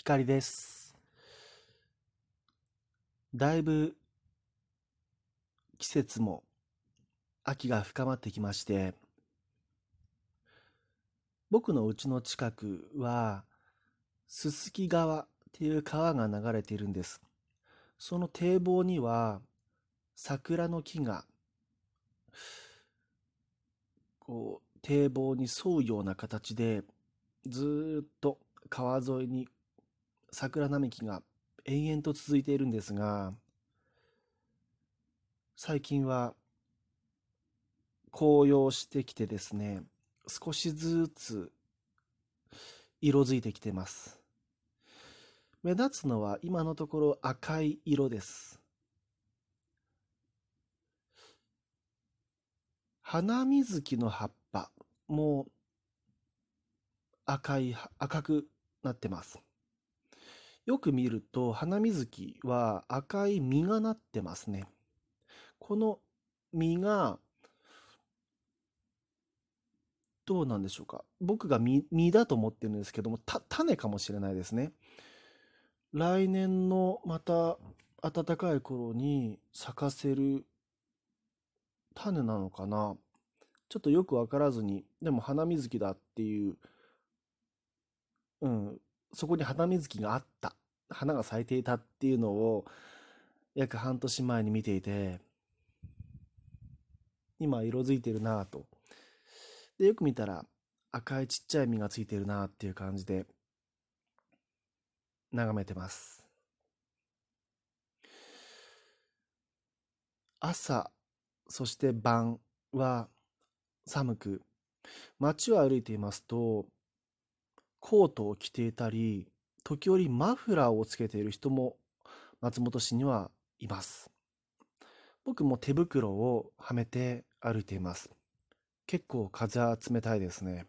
光です。だいぶ季節も秋が深まってきまして、僕の家の近くは、すすき川っていう川が流れているんです。その堤防には、桜の木が、こう、堤防に沿うような形で、ずっと川沿いに桜並木が延々と続いているんですが、最近は紅葉してきてですね、少しずつ色づいてきてます。目立つのは今のところ赤い色です。花水木の葉っぱも赤い、赤くなってます。よく見ると、ハナミズキは赤い実がなってますね。この実が、どうなんでしょうか。僕が実実だと思ってるんですけども、た種かもしれないですね。来年のまた暖かい頃に咲かせる種なのかな。ちょっとよくわからずに、でも花水木だっていう、うん、そこに花水木があった。花が咲いていたっていうのを約半年前に見ていて今色づいてるなぁと。でよく見たら赤いちっちゃい実がついてるなっていう感じで眺めてます。朝そして晩は寒く街を歩いていますとコートを着ていたり時折マフラーをつけている人も松本市にはいます。僕も手袋をはめて歩いています。結構風は冷たいですね。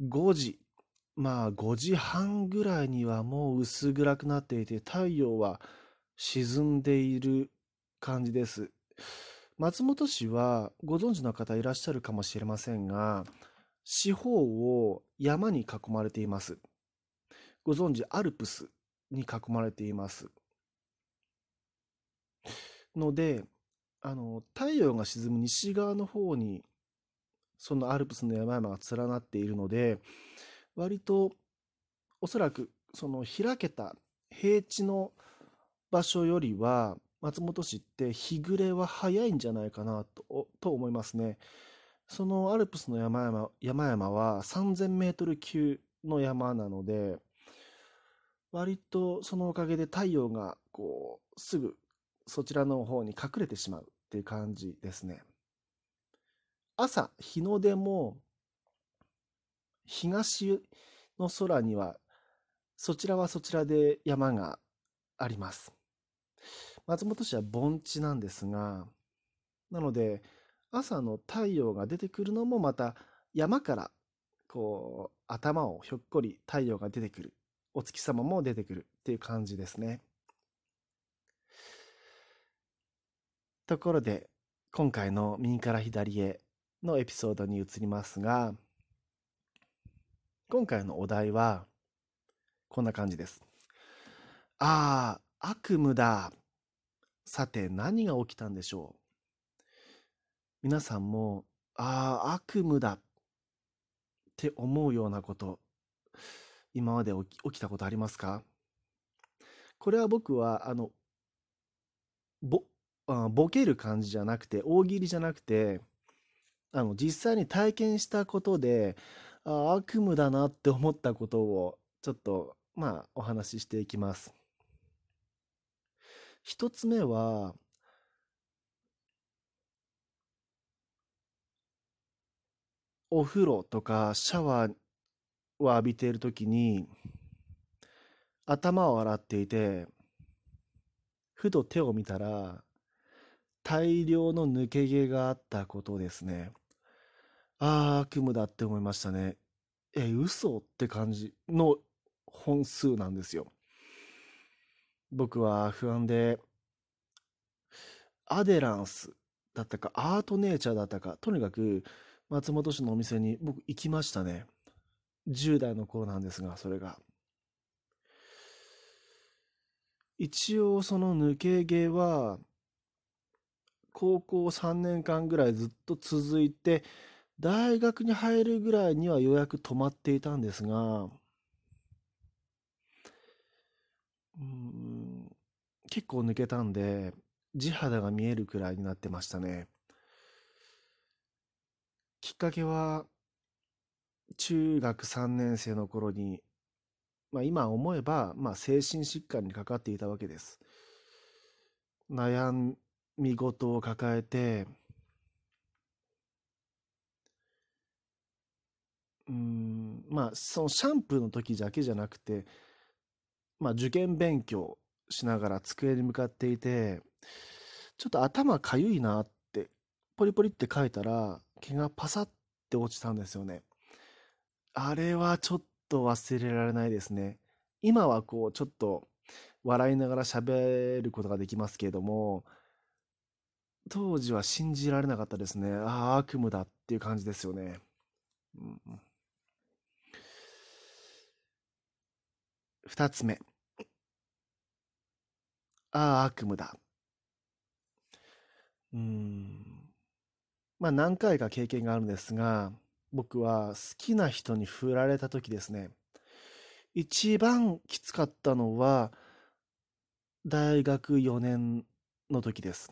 5時、まあ5時半ぐらいにはもう薄暗くなっていて太陽は沈んでいる感じです。松本市はご存知の方いらっしゃるかもしれませんが、四方を山に囲まれています。ご存知、アルプスに囲まれています。ので、あの、太陽が沈む西側の方に、そのアルプスの山々が連なっているので、割と、おそらく、その開けた平地の場所よりは、松本市って日暮れは早いんじゃないかなとと思いますね。そのアルプスの山々山々は3000メートル級の山なので、割とそのおかげで太陽がこうすぐそちらの方に隠れてしまうっていう感じですね。朝、日の出も東の空にはそちらはそちらで山があります。松本市は盆地なんですが、なので、朝の太陽が出てくるのもまた山からこう頭をひょっこり太陽が出てくるお月様も出てくるっていう感じですね。ところで今回の右から左へのエピソードに移りますが今回のお題はこんな感じですああ悪夢だ。さて何が起きたんでしょう？皆さんも、ああ、悪夢だって思うようなこと、今まで起き起きたことありますか？これは僕は、あの、ぼ、あボケる感じじゃなくて、大喜利じゃなくて、あの、実際に体験したことで、あ悪夢だなって思ったことを、ちょっと、まあ、お話ししていきます。一つ目は、お風呂とかシャワーを浴びている時に頭を洗っていてふと手を見たら大量の抜け毛があったことですね。ああ、悪夢だって思いましたね。え、嘘って感じの本数なんですよ。僕は不安で、アデランスだったか、アートネイチャーだったか、とにかく松本市のお店に僕行きましたね。10代の頃なんですが、それが。一応その抜け毛は、高校3年間ぐらいずっと続いて、大学に入るぐらいにはようやく止まっていたんですが、うん、結構抜けたんで、地肌が見えるくらいになってましたね。きっかけは、中学3年生の頃に、まあ今思えば、まあ精神疾患にかかっていたわけです。悩み事を抱えて、うん、まあそのシャンプーの時だけじゃなくて、まあ受験勉強しながら机に向かっていて、ちょっと頭かゆいなって、ポリポリって書いたら、毛がパサって落ちたんですよね。あれはちょっと忘れられないですね。今はこう、ちょっと笑いながら喋ることができますけれども、当時は信じられなかったですね。ああ、悪夢だっていう感じですよね。うん、二つ目。ああ、悪夢だ。うん。まあ何回か経験があるんですが、僕は好きな人に振られた時ですね。一番きつかったのは、大学4年の時です。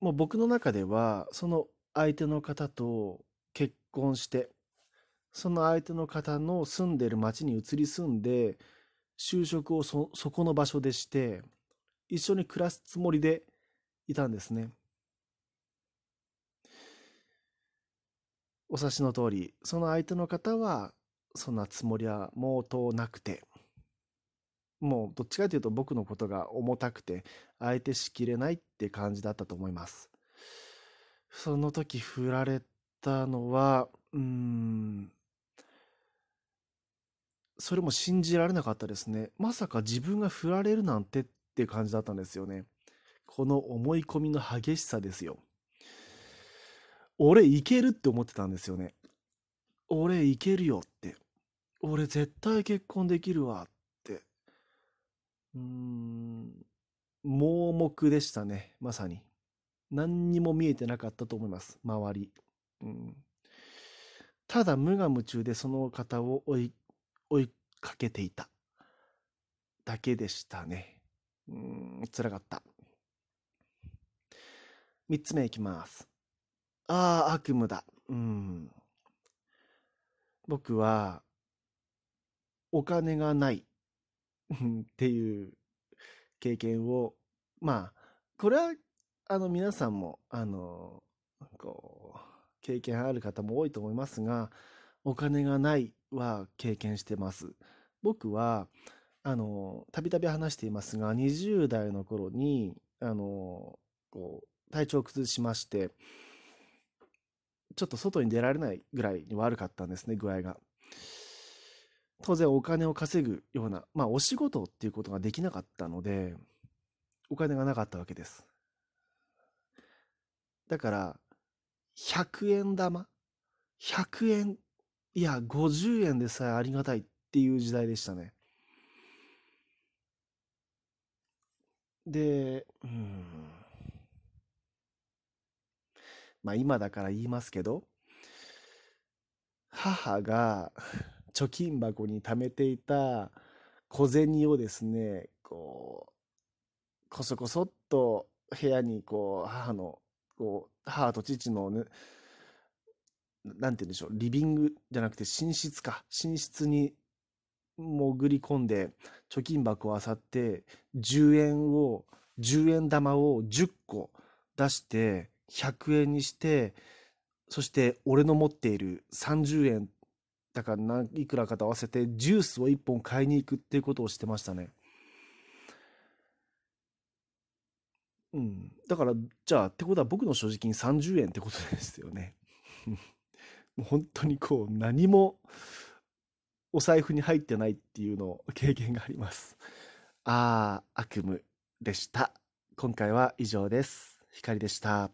もう僕の中では、その相手の方と結婚して、その相手の方の住んでる町に移り住んで、就職をそ、そこの場所でして、一緒に暮らすつもりでいたんですね。お察しの通り、その相手の方は、そんなつもりは毛頭なくて、もうどっちかというと僕のことが重たくて、相手しきれないって感じだったと思います。その時振られたのは、うん、それも信じられなかったですね。まさか自分が振られるなんてっっていう感じだったんですよね。この思い込みの激しさですよ。俺いけるって思ってたんですよね。俺いけるよって。俺絶対結婚できるわって。うーん、盲目でしたね、まさに。何にも見えてなかったと思います、周り。うん、ただ無我夢中でその方を追い追いかけていただけでしたね。うん、辛かった。三つ目いきます。ああ、悪夢だ。うん。僕は、お金がないっていう経験を、まあ、これは、あの、皆さんも、あの、こう、経験ある方も多いと思いますが、お金がないは経験してます。僕は、あの、たびたび話していますが、20代の頃に、あの、こう、体調を崩しまして、ちょっと外に出られないぐらいに悪かったんですね、具合が。当然お金を稼ぐような、まあお仕事っていうことができなかったので、お金がなかったわけです。だから、100円玉 ?100 円いや、50円でさえありがたいっていう時代でしたね。で、うん。まあ今だから言いますけど、母が貯金箱に貯めていた小銭をですね、こう、こそこそっと部屋にこう、母の、こう、母と父のね、なんて言うんでしょう、リビングじゃなくて寝室か。寝室に潜り込んで、貯金箱を漁って、10円を、10円玉を10個出して、100円にして、そして俺の持っている30円だから何いくらかと合わせてジュースを1本買いに行くっていうことをしてましたね。うん。だから、じゃあ、ってことは僕の所持金30円ってことですよね。もう本当にこう何もお財布に入ってないっていうのを 経験があります。ああ、悪夢でした。今回は以上です。光でした。